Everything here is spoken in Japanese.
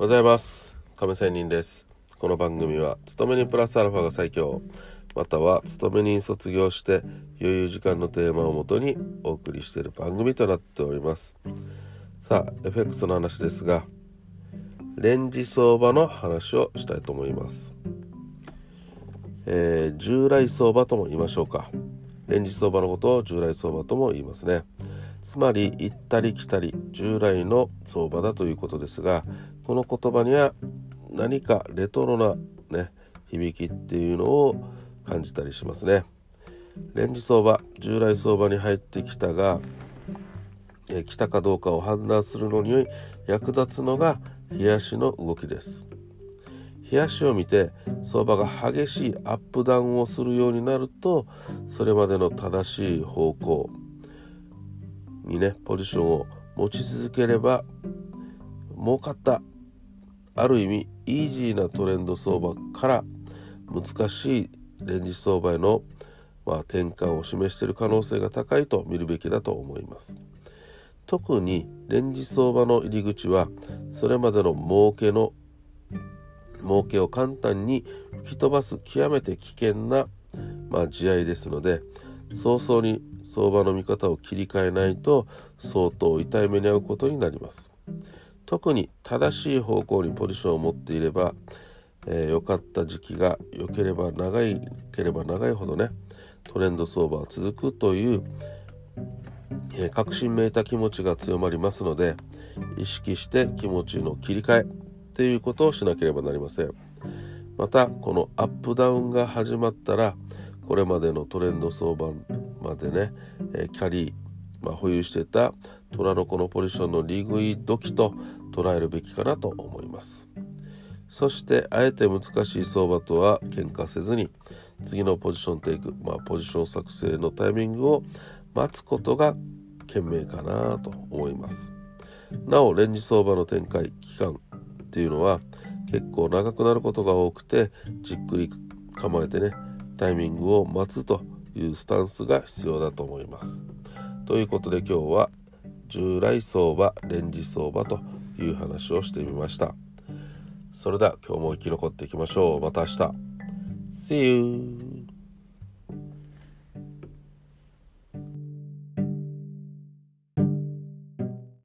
ございます。亀仙人です。この番組は勤めにプラスアルファが最強。または勤めに卒業して余裕時間のテーマをもとにお送りしている番組となっております。さあ FX の話ですがレンジ相場の話をしたいと思います。えー、従来相場とも言いましょうか。レンジ相場のことを従来相場とも言いますね。つまり行ったり来たり従来の相場だということですがこの言葉には何かレトロなね響きっていうのを感じたりしますね。レンジ相場従来相場に入ってきたがえ来たかどうかを判断するのに役立つのが冷やしの動きです。冷やしを見て相場が激しいアップダウンをするようになるとそれまでの正しい方向にねポジションを持ち続ければ儲かったある意味イージーなトレンド相場から難しいレンジ相場への、まあ、転換を示している可能性が高いと見るべきだと思います。特にレンジ相場の入り口はそれまでの儲けの儲けを簡単に吹き飛ばす極めて危険な、まあ、地合いですので早々に相場の見方を切り替えないと相当痛い目に遭うことになります。特に正しい方向にポジションを持っていれば良、えー、かった時期が良ければ長いければ長いほどねトレンド相場は続くという、えー、確信めいた気持ちが強まりますので意識して気持ちの切り替えっていうことをしなければなりません。またこのアップダウンが始まったらこれまでのトレンド相場までね、えキャリー、まあ、保有してた虎の子のポジションの利食い時と捉えるべきかなと思います。そしてあえて難しい相場とは喧嘩せずに次のポジションテイク、まあ、ポジション作成のタイミングを待つことが賢明かなと思います。なおレンジ相場の展開期間っていうのは結構長くなることが多くてじっくり構えてねタイミングを待つというスタンスが必要だと思います。ということで今日は従来相場レンジ相場という話をしてみました。それでは今日も生き残っていきましょう。また明日。See you!